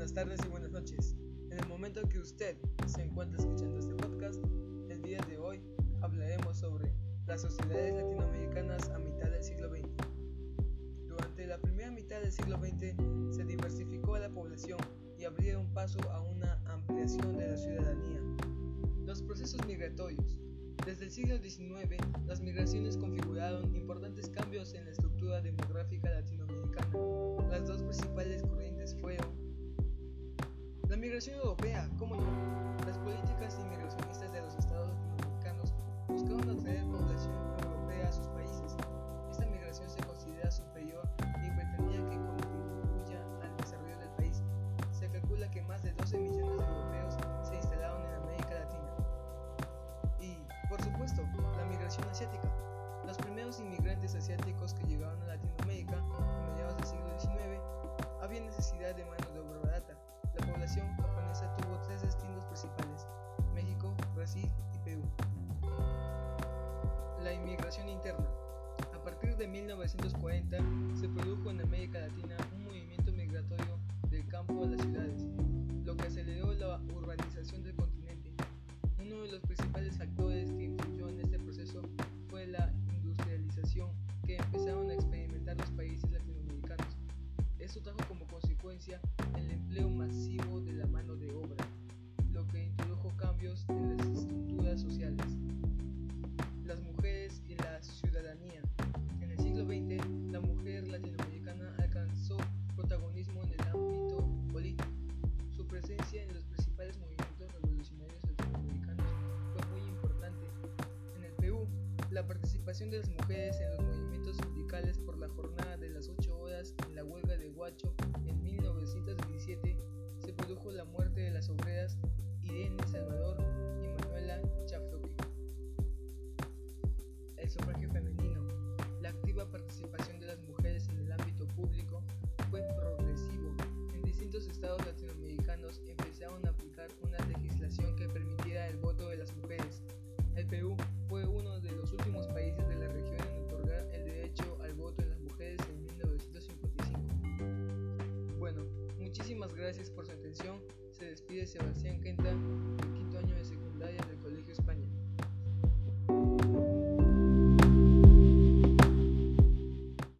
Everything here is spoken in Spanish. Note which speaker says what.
Speaker 1: buenas tardes y buenas noches. En el momento que usted se encuentra escuchando este podcast, el día de hoy hablaremos sobre las sociedades latinoamericanas a mitad del siglo XX. Durante la primera mitad del siglo XX se diversificó la población y abrieron paso a una ampliación de la ciudadanía. Los procesos migratorios. Desde el siglo XIX, las migraciones configuraron importantes cambios en la estructura migración europea, ¿cómo no? Las políticas inmigracionistas de los estados latinoamericanos buscaron atraer población europea a sus países. Esta migración se considera superior y pretendía que contribuya al desarrollo del país. Se calcula que más de 12 millones de europeos se instalaron en América Latina. Y, por supuesto, la migración asiática. Los primeros inmigrantes asiáticos que llegaron a Latinoamérica a mediados del siglo XIX había necesidad de Interna. A partir de 1940 se produjo en América Latina un movimiento migratorio del campo a las ciudades, lo que aceleró la urbanización del continente. Uno de los principales factores que influyó en este proceso fue la industrialización que empezaron a experimentar los países latinoamericanos. Esto trajo como consecuencia el empleo masivo de la mano de obra, lo que la participación de las mujeres en los movimientos sindicales por la jornada de las 8 horas en la huelga de Huacho en 1917 se produjo la muerte de las obreras Irene Salvador y Manuela Chafloque. El sufragio femenino. La activa participación de las mujeres en el ámbito público fue progresivo. En distintos estados latinoamericanos gracias por su atención. Se despide Sebastián Quenta, del quinto año de secundaria del Colegio España.